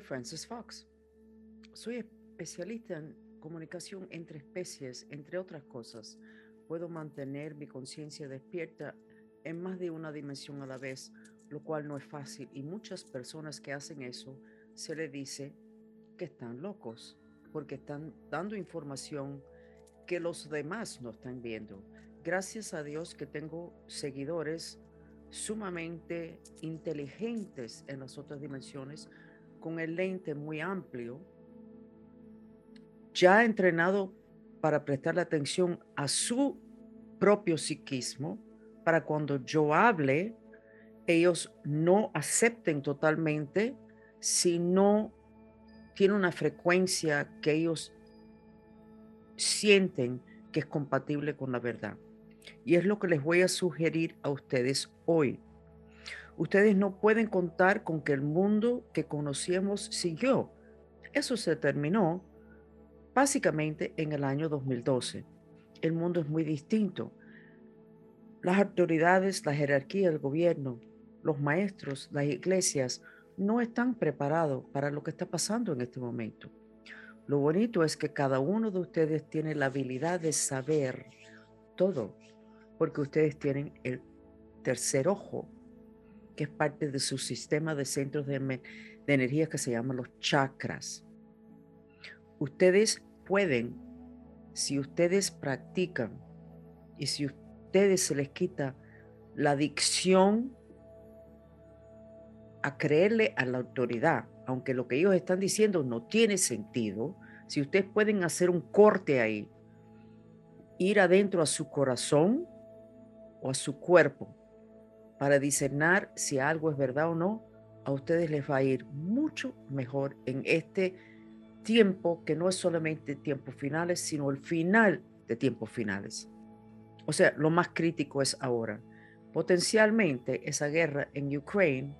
Francis Fox. Soy especialista en comunicación entre especies, entre otras cosas. Puedo mantener mi conciencia despierta en más de una dimensión a la vez, lo cual no es fácil. Y muchas personas que hacen eso se les dice que están locos, porque están dando información que los demás no están viendo. Gracias a Dios que tengo seguidores sumamente inteligentes en las otras dimensiones, con el lente muy amplio, ya entrenado para prestar atención a su propio psiquismo, para cuando yo hable, ellos no acepten totalmente si no tiene una frecuencia que ellos sienten que es compatible con la verdad. Y es lo que les voy a sugerir a ustedes hoy. Ustedes no pueden contar con que el mundo que conocíamos siguió. Eso se terminó básicamente en el año 2012. El mundo es muy distinto. Las autoridades, la jerarquía del gobierno, los maestros, las iglesias no están preparados para lo que está pasando en este momento. Lo bonito es que cada uno de ustedes tiene la habilidad de saber todo, porque ustedes tienen el tercer ojo, que es parte de su sistema de centros de, de energía que se llaman los chakras. Ustedes pueden, si ustedes practican y si ustedes se les quita la adicción a creerle a la autoridad, aunque lo que ellos están diciendo no tiene sentido, si ustedes pueden hacer un corte ahí, ir adentro a su corazón o a su cuerpo para discernar si algo es verdad o no, a ustedes les va a ir mucho mejor en este tiempo que no es solamente tiempos finales, sino el final de tiempos finales. O sea, lo más crítico es ahora. Potencialmente esa guerra en Ucrania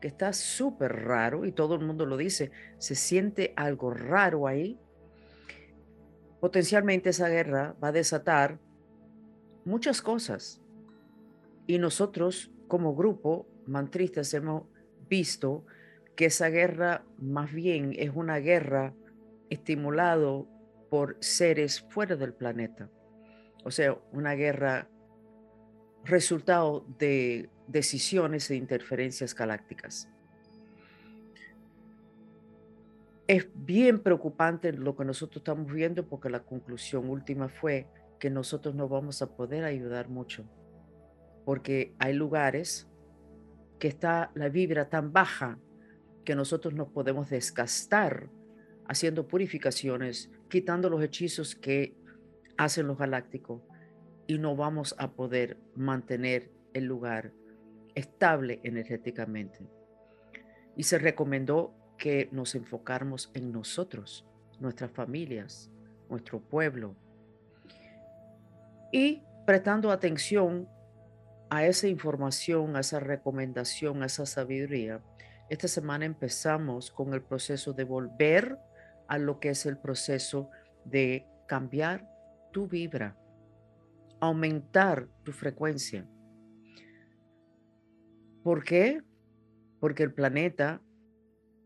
que está súper raro y todo el mundo lo dice, se siente algo raro ahí. Potencialmente esa guerra va a desatar muchas cosas. Y nosotros como grupo mantristas hemos visto que esa guerra más bien es una guerra estimulado por seres fuera del planeta. O sea, una guerra resultado de decisiones e interferencias galácticas. Es bien preocupante lo que nosotros estamos viendo porque la conclusión última fue que nosotros no vamos a poder ayudar mucho porque hay lugares que está la vibra tan baja que nosotros nos podemos desgastar haciendo purificaciones, quitando los hechizos que hacen los galácticos y no vamos a poder mantener el lugar estable energéticamente. Y se recomendó que nos enfocáramos en nosotros, nuestras familias, nuestro pueblo. Y prestando atención a esa información, a esa recomendación, a esa sabiduría, esta semana empezamos con el proceso de volver a lo que es el proceso de cambiar tu vibra, aumentar tu frecuencia ¿Por qué? Porque el planeta,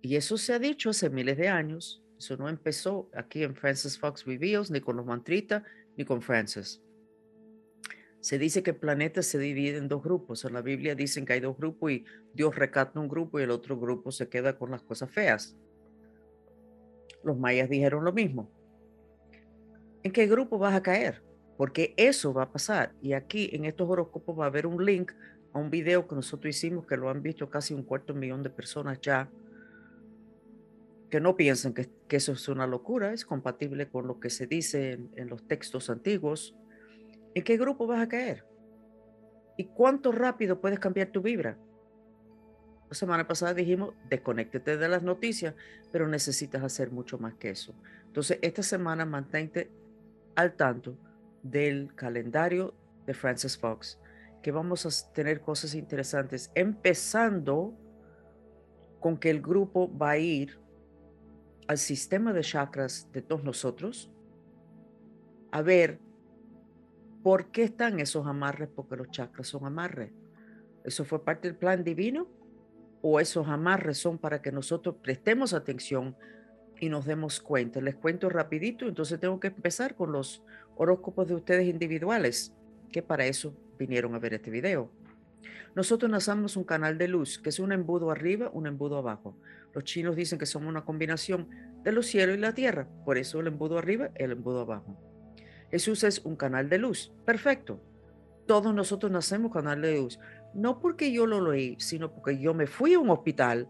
y eso se ha dicho hace miles de años, eso no empezó aquí en Francis Fox Reveals, ni con los mantritas, ni con Francis. Se dice que el planeta se divide en dos grupos. En la Biblia dicen que hay dos grupos y Dios recata un grupo y el otro grupo se queda con las cosas feas. Los mayas dijeron lo mismo. ¿En qué grupo vas a caer? Porque eso va a pasar. Y aquí en estos horóscopos va a haber un link a un video que nosotros hicimos, que lo han visto casi un cuarto millón de personas ya, que no piensen que, eso es una locura, es compatible con lo que se dice en, en los textos antiguos. ¿En qué grupo vas a caer? ¿Y cuánto rápido puedes cambiar tu vibra? La semana pasada dijimos, desconéctete de las noticias, pero necesitas hacer mucho más que eso. Entonces, esta semana mantente al tanto del calendario de Francis Fox que vamos a tener cosas interesantes, empezando con que el grupo va a ir al sistema de chakras de todos nosotros a ver por qué están esos amarres, porque los chakras son amarres. Eso fue parte del plan divino o esos amarres son para que nosotros prestemos atención y nos demos cuenta. Les cuento rapidito, entonces tengo que empezar con los horóscopos de ustedes individuales, que para eso vinieron a ver este video. Nosotros nacemos un canal de luz, que es un embudo arriba, un embudo abajo. Los chinos dicen que somos una combinación de los cielos y la tierra, por eso el embudo arriba, el embudo abajo. Jesús es un canal de luz, perfecto. Todos nosotros nacemos canal de luz, no porque yo lo leí, sino porque yo me fui a un hospital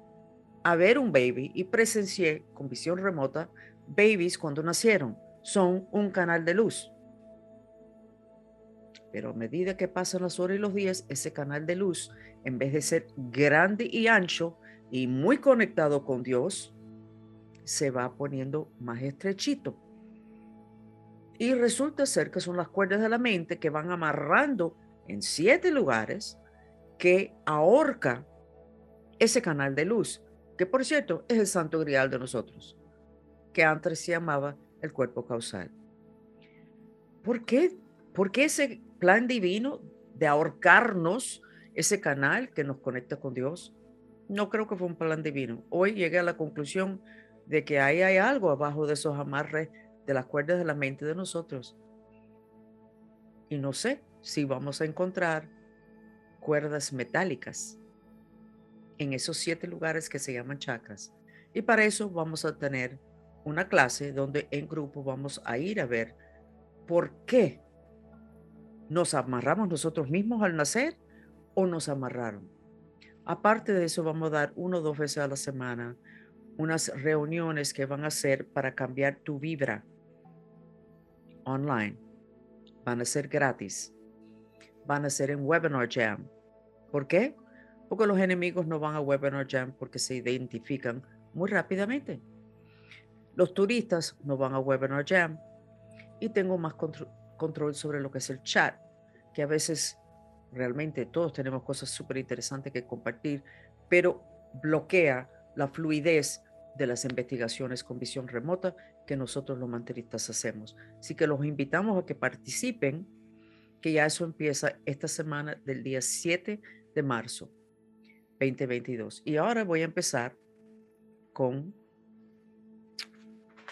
a ver un baby y presencié con visión remota babies cuando nacieron. Son un canal de luz. Pero a medida que pasan las horas y los días, ese canal de luz, en vez de ser grande y ancho y muy conectado con Dios, se va poniendo más estrechito. Y resulta ser que son las cuerdas de la mente que van amarrando en siete lugares que ahorca ese canal de luz, que por cierto es el santo grial de nosotros, que antes se llamaba el cuerpo causal. ¿Por qué? ¿Por qué ese plan divino de ahorcarnos ese canal que nos conecta con Dios? No creo que fue un plan divino. Hoy llegué a la conclusión de que ahí hay algo abajo de esos amarres de las cuerdas de la mente de nosotros. Y no sé si vamos a encontrar cuerdas metálicas en esos siete lugares que se llaman chakras. Y para eso vamos a tener una clase donde en grupo vamos a ir a ver por qué nos amarramos nosotros mismos al nacer o nos amarraron. Aparte de eso, vamos a dar uno o dos veces a la semana unas reuniones que van a ser para cambiar tu vibra online. Van a ser gratis. Van a ser en Webinar Jam. ¿Por qué? Porque los enemigos no van a Webinar Jam porque se identifican muy rápidamente. Los turistas no van a Webinar Jam y tengo más control sobre lo que es el chat, que a veces realmente todos tenemos cosas súper interesantes que compartir, pero bloquea la fluidez de las investigaciones con visión remota que nosotros los manteristas hacemos. Así que los invitamos a que participen, que ya eso empieza esta semana del día 7 de marzo 2022. Y ahora voy a empezar con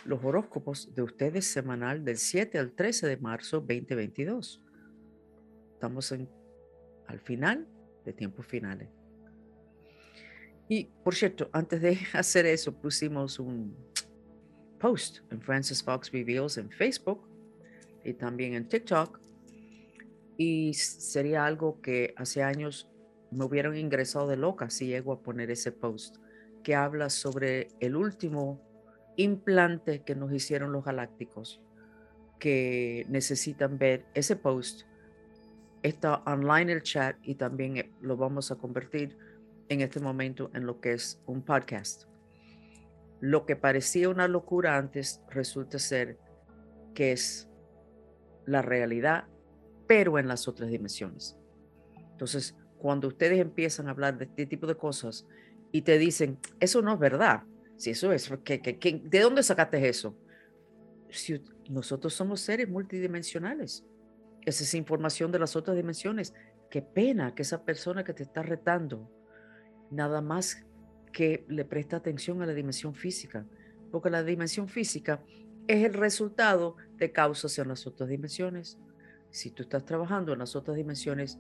los horóscopos de ustedes semanal del 7 al 13 de marzo 2022. Estamos en, al final de tiempos finales. Y por cierto, antes de hacer eso, pusimos un post en Francis Fox Reveals en Facebook y también en TikTok. Y sería algo que hace años me hubieran ingresado de loca si llego a poner ese post que habla sobre el último implante que nos hicieron los galácticos que necesitan ver ese post. Está online el chat y también lo vamos a convertir en este momento en lo que es un podcast. Lo que parecía una locura antes resulta ser que es la realidad, pero en las otras dimensiones. Entonces, cuando ustedes empiezan a hablar de este tipo de cosas y te dicen, eso no es verdad, si eso es, ¿qué, de dónde sacaste eso? Si nosotros somos seres multidimensionales, esa es información de las otras dimensiones. Qué pena que esa persona que te está retando nada más que le presta atención a la dimensión física, porque la dimensión física es el resultado de causas en las otras dimensiones. Si tú estás trabajando en las otras dimensiones,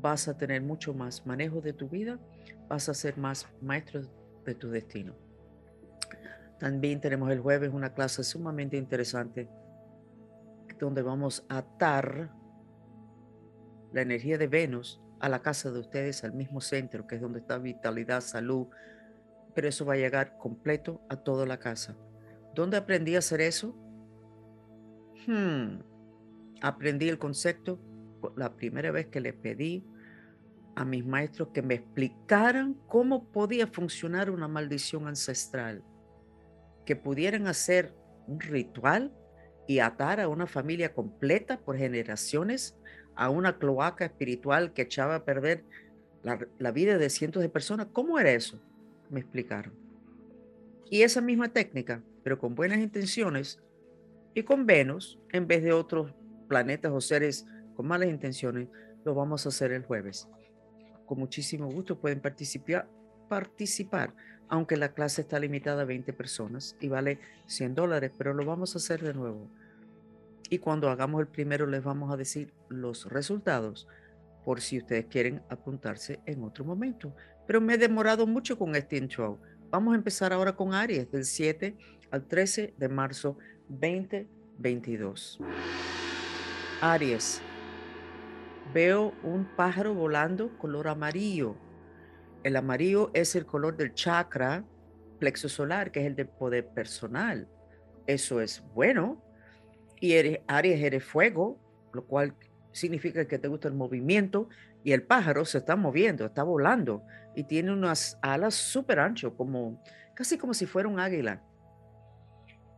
vas a tener mucho más manejo de tu vida, vas a ser más maestro de tu destino. También tenemos el jueves una clase sumamente interesante donde vamos a atar la energía de Venus a la casa de ustedes, al mismo centro, que es donde está vitalidad, salud, pero eso va a llegar completo a toda la casa. ¿Dónde aprendí a hacer eso? Hmm. Aprendí el concepto la primera vez que le pedí a mis maestros que me explicaran cómo podía funcionar una maldición ancestral, que pudieran hacer un ritual y atar a una familia completa por generaciones a una cloaca espiritual que echaba a perder la, vida de cientos de personas. ¿Cómo era eso? Me explicaron. Y esa misma técnica, pero con buenas intenciones y con Venus, en vez de otros planetas o seres con malas intenciones, lo vamos a hacer el jueves. Con muchísimo gusto pueden participar, participar, aunque la clase está limitada a 20 personas y vale 100 dólares, pero lo vamos a hacer de nuevo. Y cuando hagamos el primero les vamos a decir los resultados por si ustedes quieren apuntarse en otro momento. Pero me he demorado mucho con este intro. Vamos a empezar ahora con Aries del 7 al 13 de marzo 2022. Aries, veo un pájaro volando color amarillo. El amarillo es el color del chakra plexo solar, que es el de poder personal. Eso es bueno. Y Aries eres fuego, lo cual significa que te gusta el movimiento y el pájaro se está moviendo, está volando y tiene unas alas súper ancho, como casi como si fuera un águila.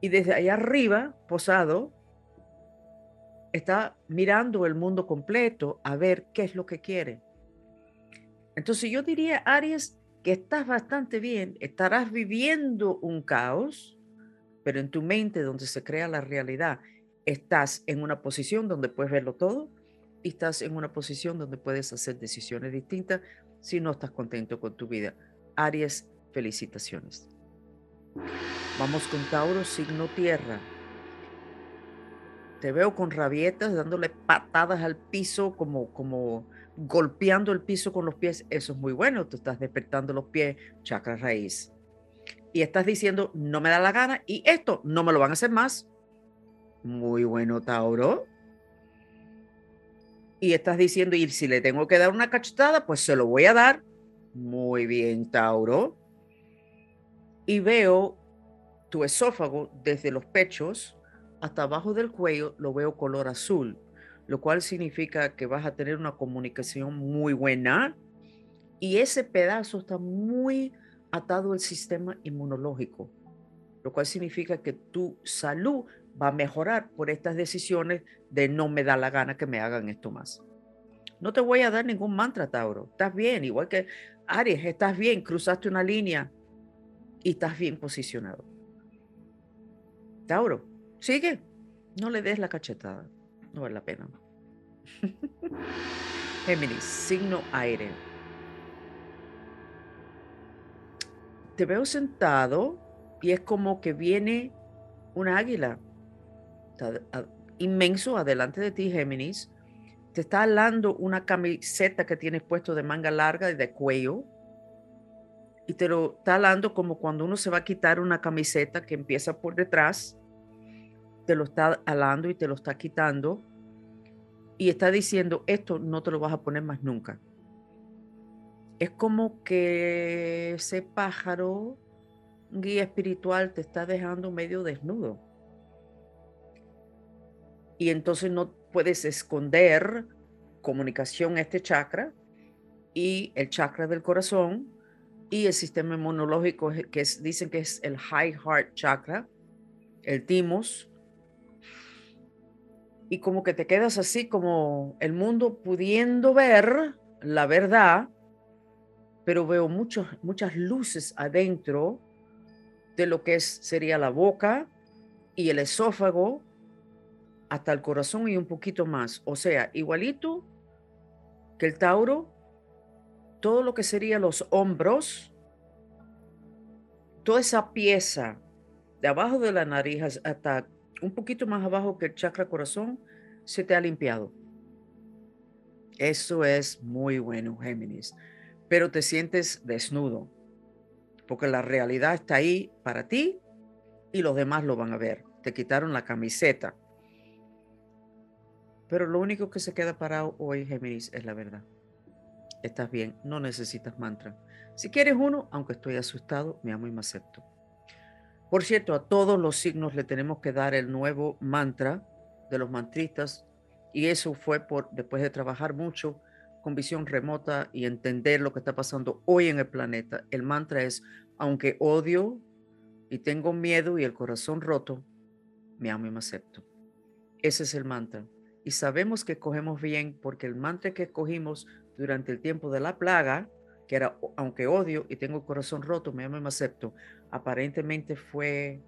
Y desde allá arriba, posado, está mirando el mundo completo a ver qué es lo que quiere. Entonces yo diría, Aries, que estás bastante bien, estarás viviendo un caos, pero en tu mente donde se crea la realidad, estás en una posición donde puedes verlo todo y estás en una posición donde puedes hacer decisiones distintas si no estás contento con tu vida. Aries, felicitaciones. Vamos con Tauro, signo tierra. Te veo con rabietas, dándole patadas al piso, como, como golpeando el piso con los pies. Eso es muy bueno. Tú estás despertando los pies, chakra raíz. Y estás diciendo, no me da la gana y esto no me lo van a hacer más. Muy bueno, Tauro. Y estás diciendo, y si le tengo que dar una cachetada, pues se lo voy a dar. Muy bien, Tauro. Y veo tu esófago desde los pechos hasta abajo del cuello lo veo color azul, lo cual significa que vas a tener una comunicación muy buena y ese pedazo está muy atado al sistema inmunológico, lo cual significa que tu salud va a mejorar por estas decisiones de no me da la gana que me hagan esto más. No te voy a dar ningún mantra, Tauro. Estás bien, igual que Aries, estás bien, cruzaste una línea y estás bien posicionado. Tauro, Sigue, no le des la cachetada, no vale la pena. Géminis, signo aire. Te veo sentado y es como que viene un águila inmenso adelante de ti, Géminis. Te está hablando una camiseta que tienes puesto de manga larga y de cuello. Y te lo está hablando como cuando uno se va a quitar una camiseta que empieza por detrás te lo está alando y te lo está quitando y está diciendo, esto no te lo vas a poner más nunca. Es como que ese pájaro guía espiritual te está dejando medio desnudo. Y entonces no puedes esconder comunicación este chakra y el chakra del corazón y el sistema inmunológico que dicen que es el high heart chakra, el timos, y como que te quedas así como el mundo pudiendo ver la verdad, pero veo muchos, muchas luces adentro de lo que es, sería la boca y el esófago hasta el corazón y un poquito más. O sea, igualito que el Tauro, todo lo que sería los hombros, toda esa pieza de abajo de la nariz hasta un poquito más abajo que el chakra corazón, se te ha limpiado. Eso es muy bueno, Géminis. Pero te sientes desnudo, porque la realidad está ahí para ti y los demás lo van a ver. Te quitaron la camiseta. Pero lo único que se queda parado hoy, Géminis, es la verdad. Estás bien, no necesitas mantra. Si quieres uno, aunque estoy asustado, me amo y me acepto. Por cierto, a todos los signos le tenemos que dar el nuevo mantra de los mantristas y eso fue por después de trabajar mucho con visión remota y entender lo que está pasando hoy en el planeta. El mantra es, aunque odio y tengo miedo y el corazón roto, me amo y me acepto. Ese es el mantra. Y sabemos que cogemos bien porque el mantra que escogimos durante el tiempo de la plaga, que era, aunque odio y tengo el corazón roto, me amo y me acepto, aparentemente fue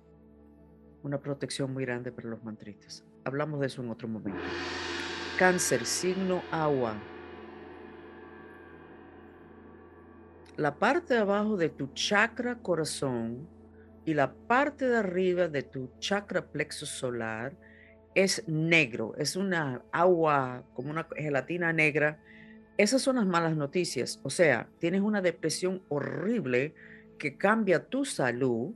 una protección muy grande para los mantristas. Hablamos de eso en otro momento. Cáncer, signo agua. la parte de abajo de tu chakra corazón y la parte de arriba de tu chakra plexo solar es negro, es una agua como una gelatina negra. Esas son las malas noticias. O sea, tienes una depresión horrible que cambia tu salud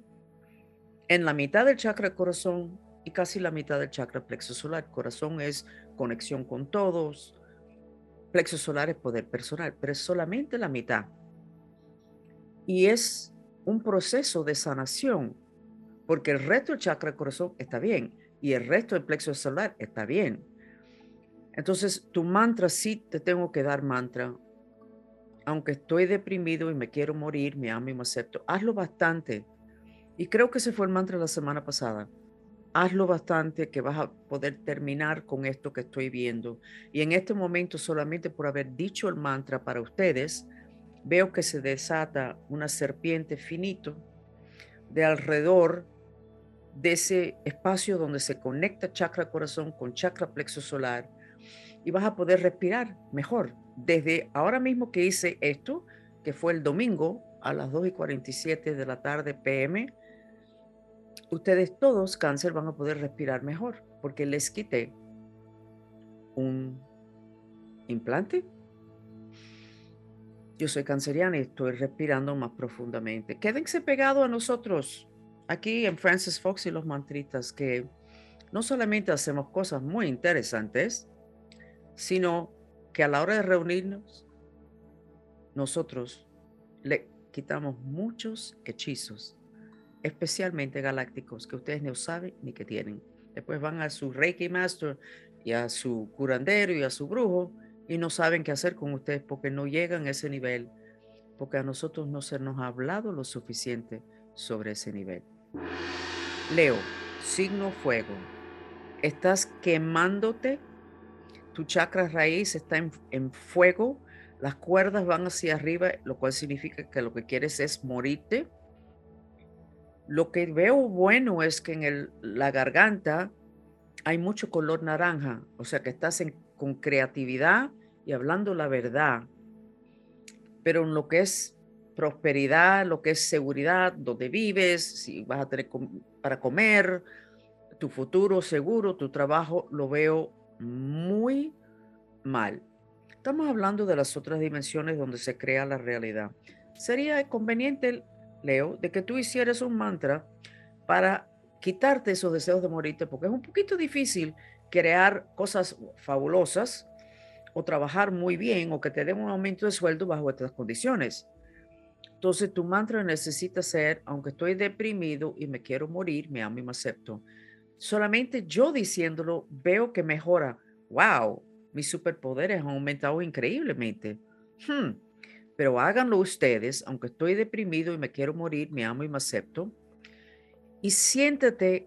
en la mitad del chakra corazón y casi la mitad del chakra plexo solar. Corazón es conexión con todos, plexo solar es poder personal, pero es solamente la mitad. Y es un proceso de sanación, porque el resto del chakra corazón está bien y el resto del plexo solar está bien. Entonces, tu mantra sí te tengo que dar mantra. Aunque estoy deprimido y me quiero morir, me amo y me acepto. Hazlo bastante. Y creo que ese fue el mantra la semana pasada hazlo bastante que vas a poder terminar con esto que estoy viendo. Y en este momento, solamente por haber dicho el mantra para ustedes, veo que se desata una serpiente finito de alrededor de ese espacio donde se conecta chakra corazón con chakra plexo solar y vas a poder respirar mejor. Desde ahora mismo que hice esto, que fue el domingo a las 2 y 47 de la tarde PM, ustedes todos cáncer van a poder respirar mejor porque les quité un implante. Yo soy canceriana y estoy respirando más profundamente. Quédense pegados a nosotros aquí en Francis Fox y los mantritas que no solamente hacemos cosas muy interesantes, sino que a la hora de reunirnos, nosotros le quitamos muchos hechizos especialmente galácticos, que ustedes no saben ni que tienen. Después van a su Reiki Master y a su curandero y a su brujo y no saben qué hacer con ustedes porque no llegan a ese nivel, porque a nosotros no se nos ha hablado lo suficiente sobre ese nivel. Leo, signo fuego. Estás quemándote, tu chakra raíz está en, fuego, las cuerdas van hacia arriba, lo cual significa que lo que quieres es morirte lo que veo bueno es que en la garganta hay mucho color naranja, o sea que estás con creatividad y hablando la verdad. Pero en lo que es prosperidad, lo que es seguridad, donde vives, si vas a tener para comer, tu futuro seguro, tu trabajo, lo veo muy mal. Estamos hablando de las otras dimensiones donde se crea la realidad. Sería conveniente Leo, de que tú hicieras un mantra para quitarte esos deseos de morirte, porque es un poquito difícil crear cosas fabulosas o trabajar muy bien o que te den un aumento de sueldo bajo estas condiciones. Entonces tu mantra necesita ser, aunque estoy deprimido y me quiero morir, me amo y me acepto. Solamente yo diciéndolo veo que mejora. Wow, mis superpoderes han aumentado increíblemente. Hmm pero háganlo ustedes, aunque estoy deprimido y me quiero morir, me amo y me acepto. Y siéntete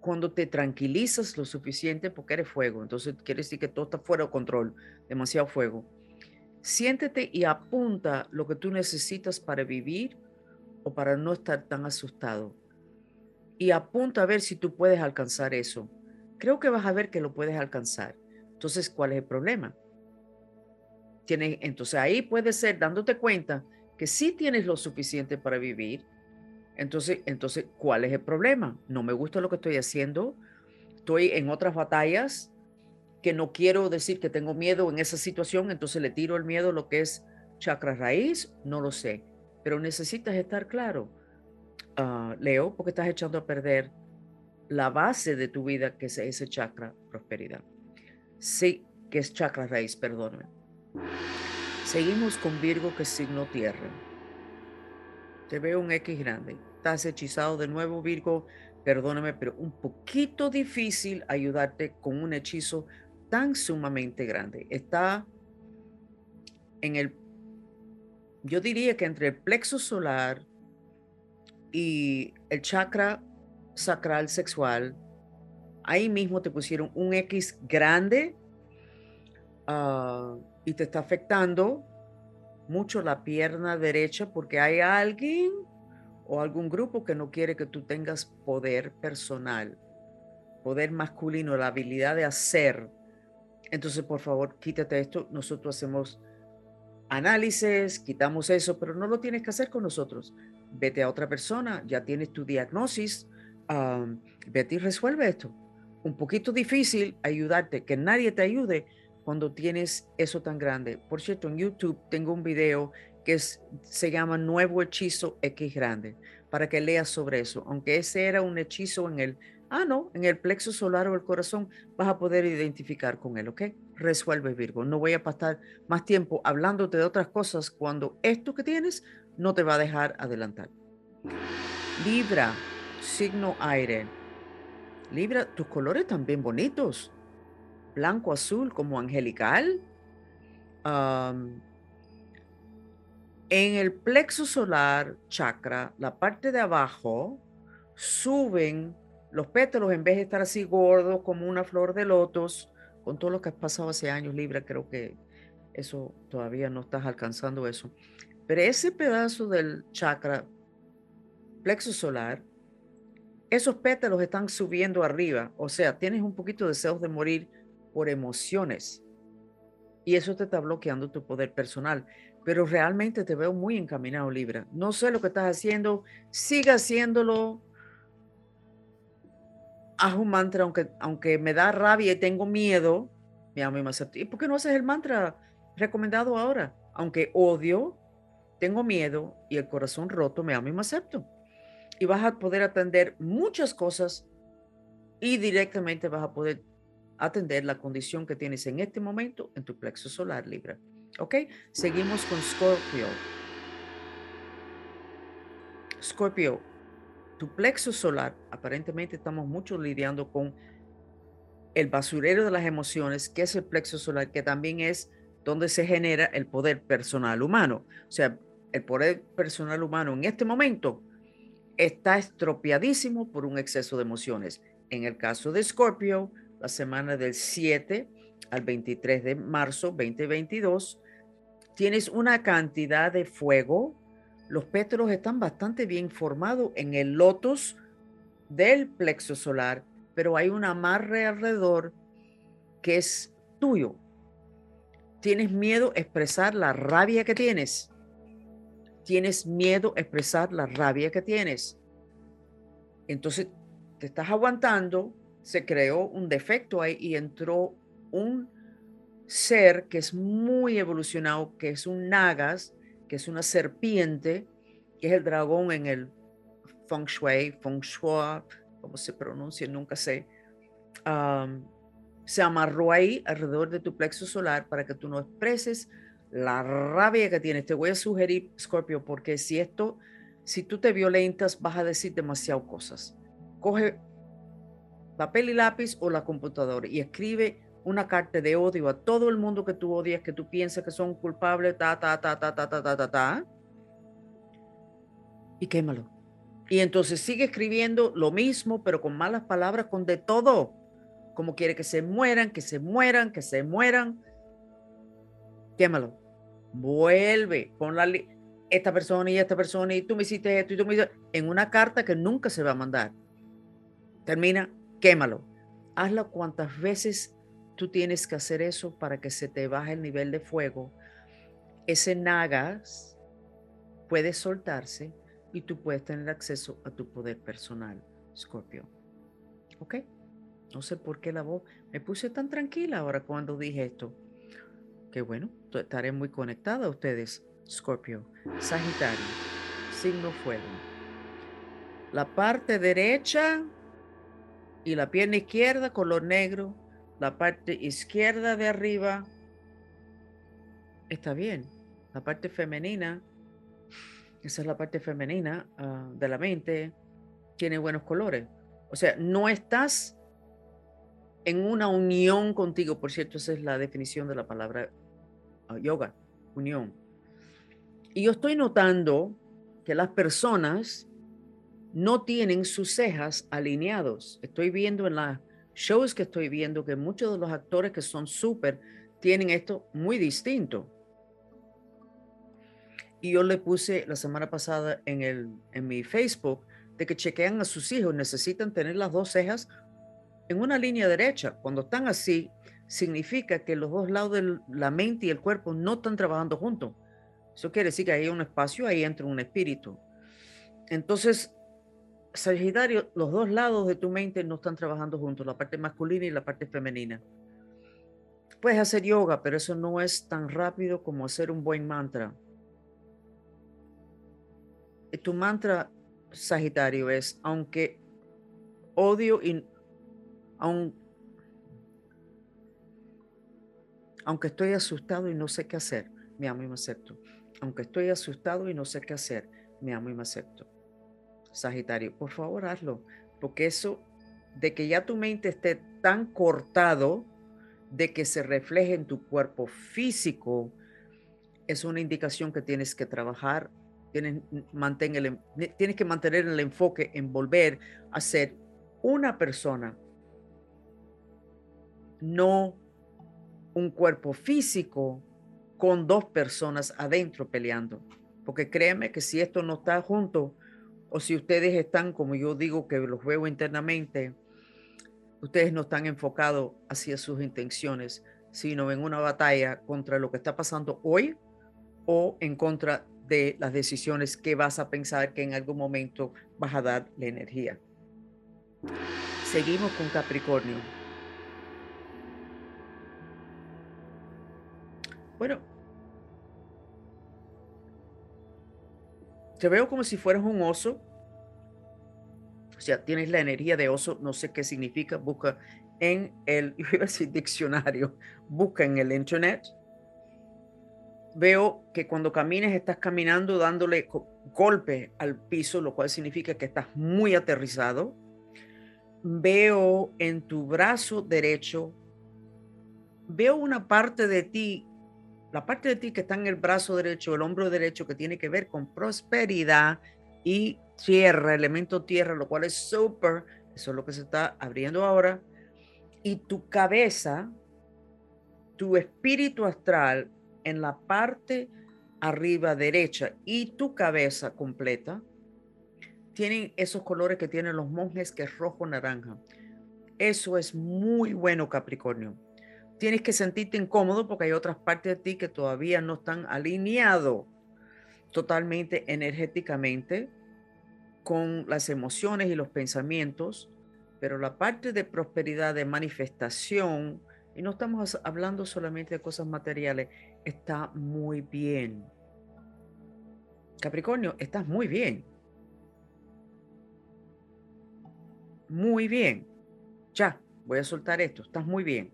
cuando te tranquilizas lo suficiente porque eres fuego, entonces quiere decir que todo está fuera de control, demasiado fuego. Siéntete y apunta lo que tú necesitas para vivir o para no estar tan asustado. Y apunta a ver si tú puedes alcanzar eso. Creo que vas a ver que lo puedes alcanzar. Entonces, ¿cuál es el problema? entonces ahí puede ser dándote cuenta que sí tienes lo suficiente para vivir. Entonces, entonces, ¿cuál es el problema? No me gusta lo que estoy haciendo. Estoy en otras batallas que no quiero decir que tengo miedo en esa situación, entonces le tiro el miedo lo que es chakra raíz, no lo sé. Pero necesitas estar claro, ah, Leo, porque estás echando a perder la base de tu vida, que es ese chakra prosperidad. Sí, que es chakra raíz, perdóname. Seguimos con Virgo que es signo tierra. Te veo un X grande. Estás hechizado de nuevo, Virgo. Perdóname, pero un poquito difícil ayudarte con un hechizo tan sumamente grande. Está en el, yo diría que entre el plexo solar y el chakra sacral sexual, ahí mismo te pusieron un X grande. Uh, y te está afectando mucho la pierna derecha porque hay alguien o algún grupo que no quiere que tú tengas poder personal, poder masculino, la habilidad de hacer. Entonces, por favor, quítate esto. Nosotros hacemos análisis, quitamos eso, pero no lo tienes que hacer con nosotros. Vete a otra persona, ya tienes tu diagnosis, vete y resuelve esto. Un poquito difícil ayudarte, que nadie te ayude cuando tienes eso tan grande. Por cierto, en YouTube tengo un video que se llama Nuevo Hechizo X Grande, para que leas sobre eso. Aunque ese era un hechizo en el, ah, no, en el plexo solar o el corazón, vas a poder identificar con él, ¿ok? Resuelve Virgo. No voy a pasar más tiempo hablándote de otras cosas cuando esto que tienes no te va a dejar adelantar. Libra, signo aire. Libra, tus colores también bonitos. Blanco, azul, como angelical. en el plexo solar, chakra, la parte de abajo, suben los pétalos en vez de estar así gordos como una flor de lotos, con todo lo que has pasado hace años, Libra, creo que eso todavía no estás alcanzando eso. Pero ese pedazo del chakra, plexo solar, esos pétalos están subiendo arriba, o sea, tienes un poquito de deseos de morir por emociones. Y eso te está bloqueando tu poder personal. Pero realmente te veo muy encaminado, Libra. No sé lo que estás haciendo, siga haciéndolo. Haz un mantra, aunque, aunque me da rabia y tengo miedo, amo y me acepto. ¿Y por qué no haces el mantra recomendado ahora? Aunque odio, tengo miedo y el corazón roto, me amo y me acepto y vas a poder atender muchas cosas y directamente vas a poder atender la condición que tienes en este momento en tu plexo solar Libra. ¿Ok? Seguimos con Scorpio. Scorpio, tu plexo solar, aparentemente estamos mucho lidiando con el basurero de las emociones, que es el plexo solar, que también es donde se genera el poder personal humano. O sea, el poder personal humano en este momento está estropeadísimo por un exceso de emociones. En el caso de Scorpio, la semana del 7 al 23 de marzo 2022, tienes una cantidad de fuego. Los pétalos están bastante bien formados en el lotus del plexo solar, pero hay un amarre alrededor que es tuyo. Tienes miedo a expresar la rabia que tienes tienes miedo a expresar la rabia que tienes. Entonces te estás aguantando, se creó un defecto ahí y entró un ser que es muy evolucionado, que es un nagas, que es una serpiente, que es el dragón en el feng shui, feng shui, como se pronuncia, nunca sé. se amarró ahí alrededor de tu plexo solar para que tú no expreses la rabia que tienes. Te voy a sugerir, Scorpio, porque si esto, si tú te violentas, vas a decir demasiadas cosas. Coge papel y lápiz o la computadora y escribe una carta de odio a todo el mundo que tú odias, que tú piensas que son culpables, ta, ta, ta, ta, ta, ta, ta, ta, ta, y quémalo. Y entonces sigue escribiendo lo mismo, pero con malas palabras, con de todo. Como quiere que se mueran, que se mueran, que se mueran quémalo. Vuelve, pon la esta persona y esta persona y tú me hiciste esto y tú me hiciste en una carta que nunca se va a mandar. Termina, quémalo. Hazlo cuantas veces tú tienes que hacer eso para que se te baje el nivel de fuego. Ese nagas puede soltarse y tú puedes tener acceso a tu poder personal, Scorpio. ¿Ok? No sé por qué la voz me puse tan tranquila ahora cuando dije esto. Qué bueno, estaré muy conectada a ustedes, Scorpio. Sagitario, signo fuego. La parte derecha y la pierna izquierda, color negro. La parte izquierda de arriba está bien. La parte femenina, esa es la parte femenina ah, de la mente, tiene buenos colores. O sea, no estás en una unión contigo. Por cierto, esa es la definición de la palabra ah, yoga, unión. Y yo estoy notando que las personas no tienen sus cejas alineados. Estoy viendo en las shows que estoy viendo que muchos de los actores que son súper tienen esto muy distinto. Y yo le puse la semana pasada en, el, en mi Facebook de que chequean a sus hijos, necesitan tener las dos cejas en una línea derecha. Cuando están así, significa que los dos lados de la mente y el cuerpo no están trabajando juntos. Eso quiere decir que hay un espacio, ahí entra un espíritu. Entonces, Sagitario, los dos lados de tu mente no están trabajando juntos, la parte masculina y la parte femenina. Puedes hacer yoga, pero eso no es tan rápido como hacer un buen mantra. Tu mantra, Sagitario, es, aunque odio y aun, aunque estoy asustado y no sé qué hacer, me amo y me acepto. Aunque estoy asustado y no sé qué hacer, me amo y me acepto. Sagitario, por favor hazlo, porque eso de que ya tu mente esté tan cortado de que se refleje en tu cuerpo físico, es una indicación que tienes que trabajar, tienes, mantén el, tienes que mantener el enfoque en volver a ser una persona, no un cuerpo físico con dos personas adentro peleando. Porque créeme que si esto no está junto, o si ustedes están, como yo digo, que los veo internamente, ustedes no están enfocados hacia sus intenciones, sino en una batalla contra lo que está pasando hoy o en contra de las decisiones que vas a pensar que en algún momento vas a dar la energía. Seguimos con Capricornio. Bueno, te veo como si fueras un oso. O sea, tienes la energía de oso, no sé qué significa. Busca en el, iba a diccionario, busca en el internet. Veo que cuando camines estás caminando dándole golpe al piso, lo cual significa que estás muy aterrizado. Veo en tu brazo derecho, veo una parte de ti la parte de ti que está en el brazo derecho, el hombro derecho, que tiene que ver con prosperidad y tierra, elemento tierra, lo cual es súper, eso es lo que se está abriendo ahora. Y tu cabeza, tu espíritu astral en la parte arriba derecha y tu cabeza completa tienen esos colores que tienen los monjes, que es rojo naranja. Eso es muy bueno, Capricornio tienes que sentirte incómodo porque hay otras partes de ti que todavía no están alineados totalmente energéticamente con las emociones y los pensamientos, pero la parte de prosperidad, de manifestación, y no estamos hablando solamente de cosas materiales, está muy bien. Capricornio, estás muy bien. Muy bien. Ya, voy a soltar esto, estás muy bien.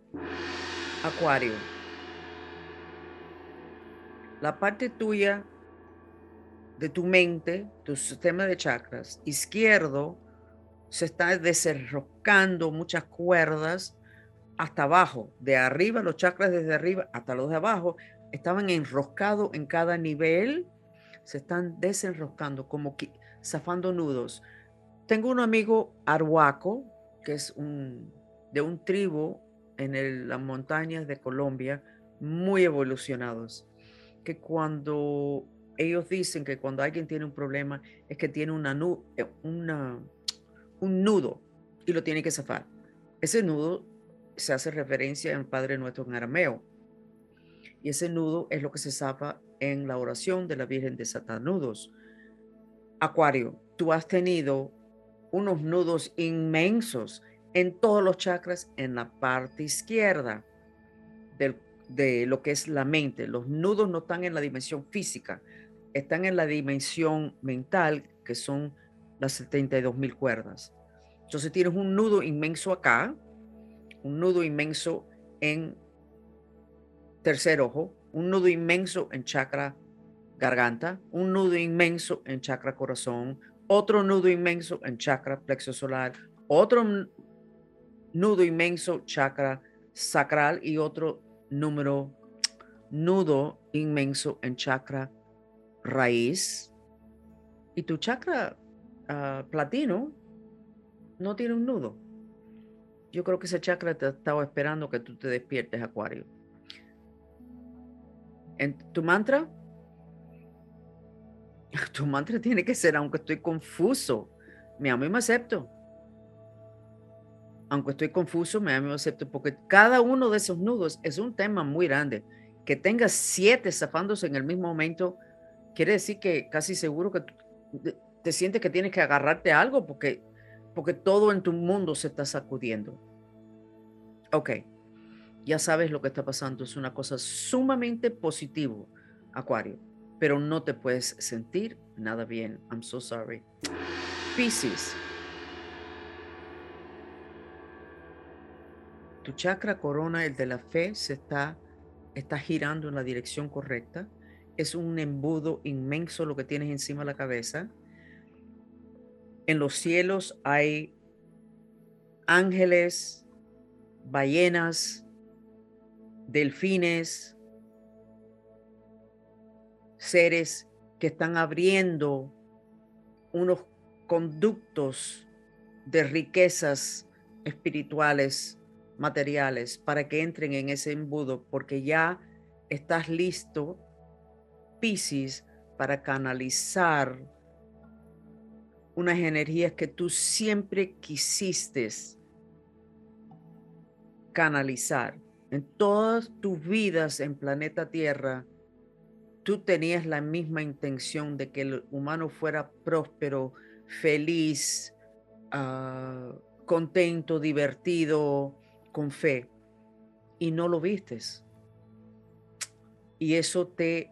Acuario. La parte tuya de tu mente, tu sistema de chakras izquierdo, se está desenroscando muchas cuerdas hasta abajo, de arriba, los chakras desde arriba hasta los de abajo, estaban enroscados en cada nivel, se están desenroscando, como que, zafando nudos. Tengo un amigo arhuaco, que es de un tribu en las montañas de Colombia muy evolucionados, que cuando ellos dicen que cuando alguien tiene un problema es que tiene una, eh, una, un nudo y lo tiene que zafar. Ese nudo se hace referencia en Padre Nuestro en arameo. Y ese nudo es lo que se zafa en la oración de la Virgen de Satanudos. Acuario, tú has tenido unos nudos inmensos en todos los chakras en la parte izquierda de lo que es la mente. Los nudos no están en la dimensión física, están en la dimensión mental, que son las 72 mil cuerdas. Entonces tienes un nudo inmenso acá, un nudo inmenso en tercer ojo, un nudo inmenso en chakra garganta, un nudo inmenso en chakra corazón, otro nudo inmenso en chakra plexo solar, otro nudo inmenso, chakra sacral y otro número, nudo inmenso en chakra raíz. Y tu chakra ah, platino no tiene un nudo. Yo creo que ese chakra te estaba esperando que tú te despiertes, Acuario. En tu mantra, tu mantra tiene que ser, aunque estoy confuso, me amo y me acepto aunque estoy confuso, me amo acepto, porque cada uno de esos nudos es un tema muy grande. Que tengas siete zafándose en el mismo momento, quiere decir que casi seguro que te sientes que tienes que agarrarte algo porque, porque todo en tu mundo se está sacudiendo. Ok, ya sabes lo que está pasando, es una cosa sumamente positivo, Acuario, pero no te puedes sentir nada bien. I'm so sorry. Pisces. Tu chakra corona, el de la fe, se está, está girando en la dirección correcta. Es un embudo inmenso lo que tienes encima de la cabeza. En los cielos hay ángeles, ballenas, delfines, seres que están abriendo unos conductos de riquezas espirituales, materiales, para que entren en ese embudo, porque ya estás listo, Piscis, para canalizar unas energías que tú siempre quisiste canalizar. En todas tus vidas en planeta Tierra, tú tenías la misma intención de que el humano fuera próspero, feliz, ah, contento, divertido, con fe, y no lo vistes. Y eso te,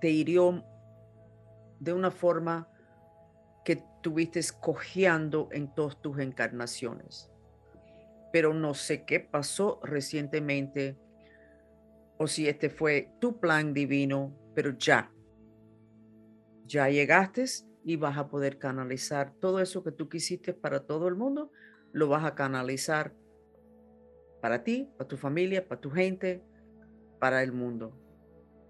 te hirió de una forma que tuviste cojeando en todas tus encarnaciones. Pero no sé qué pasó recientemente o si este fue tu plan divino, pero ya, ya llegaste y vas a poder canalizar todo eso que tú quisiste para todo el mundo, lo vas a canalizar para ti, para tu familia, para tu gente, para el mundo.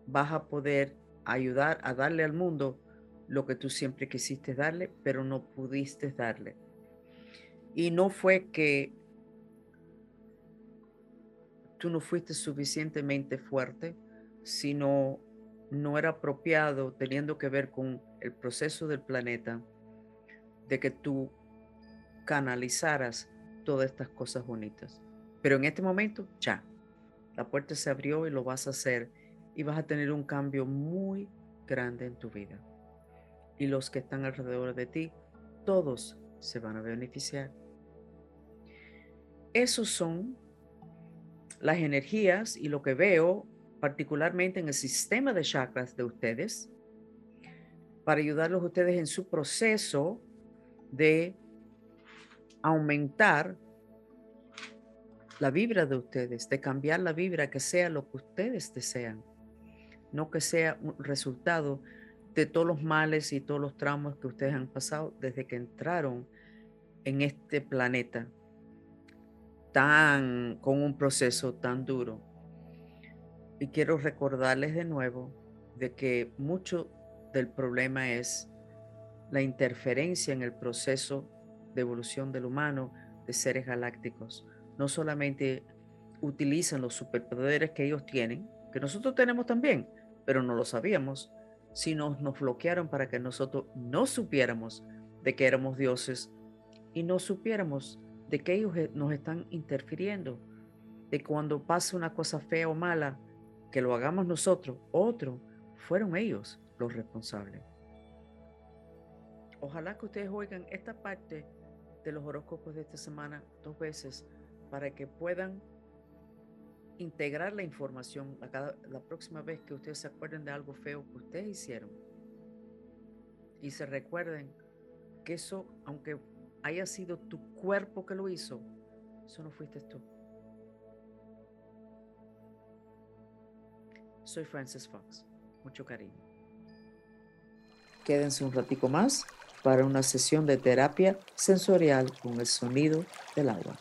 Vas a poder ayudar a darle al mundo lo que tú siempre quisiste darle, pero no pudiste darle. Y no fue que tú no fuiste suficientemente fuerte, sino no era apropiado teniendo que ver con el proceso del planeta de que tú canalizaras todas estas cosas bonitas. Pero en este momento ya, la puerta se abrió y lo vas a hacer y vas a tener un cambio muy grande en tu vida. Y los que están alrededor de ti, todos se van a beneficiar. Esos son las energías y lo que veo particularmente en el sistema de chakras de ustedes para ayudarlos a ustedes en su proceso de aumentar la vibra de ustedes, de cambiar la vibra que sea lo que ustedes desean, no que sea un resultado de todos los males y todos los traumas que ustedes han pasado desde que entraron en este planeta tan con un proceso tan duro. Y quiero recordarles de nuevo de que mucho del problema es la interferencia en el proceso de evolución del humano de seres galácticos. No solamente utilizan los superpoderes que ellos tienen, que nosotros tenemos también, pero no lo sabíamos, sino nos bloquearon para que nosotros no supiéramos de que éramos dioses y no supiéramos de que ellos eh, nos están interfiriendo, de cuando pasa una cosa fea o mala, que lo hagamos nosotros, otro, fueron ellos los responsables. Ojalá que ustedes oigan esta parte de los horóscopos de esta semana dos veces para que puedan integrar la información la, la próxima vez que ustedes se acuerden de algo feo que ustedes hicieron y se recuerden que eso, aunque haya sido tu cuerpo que lo hizo, eso no fuiste tú. Soy Francis Fox. Mucho cariño. Quédense un ratico más para una sesión de terapia sensorial con el sonido del agua.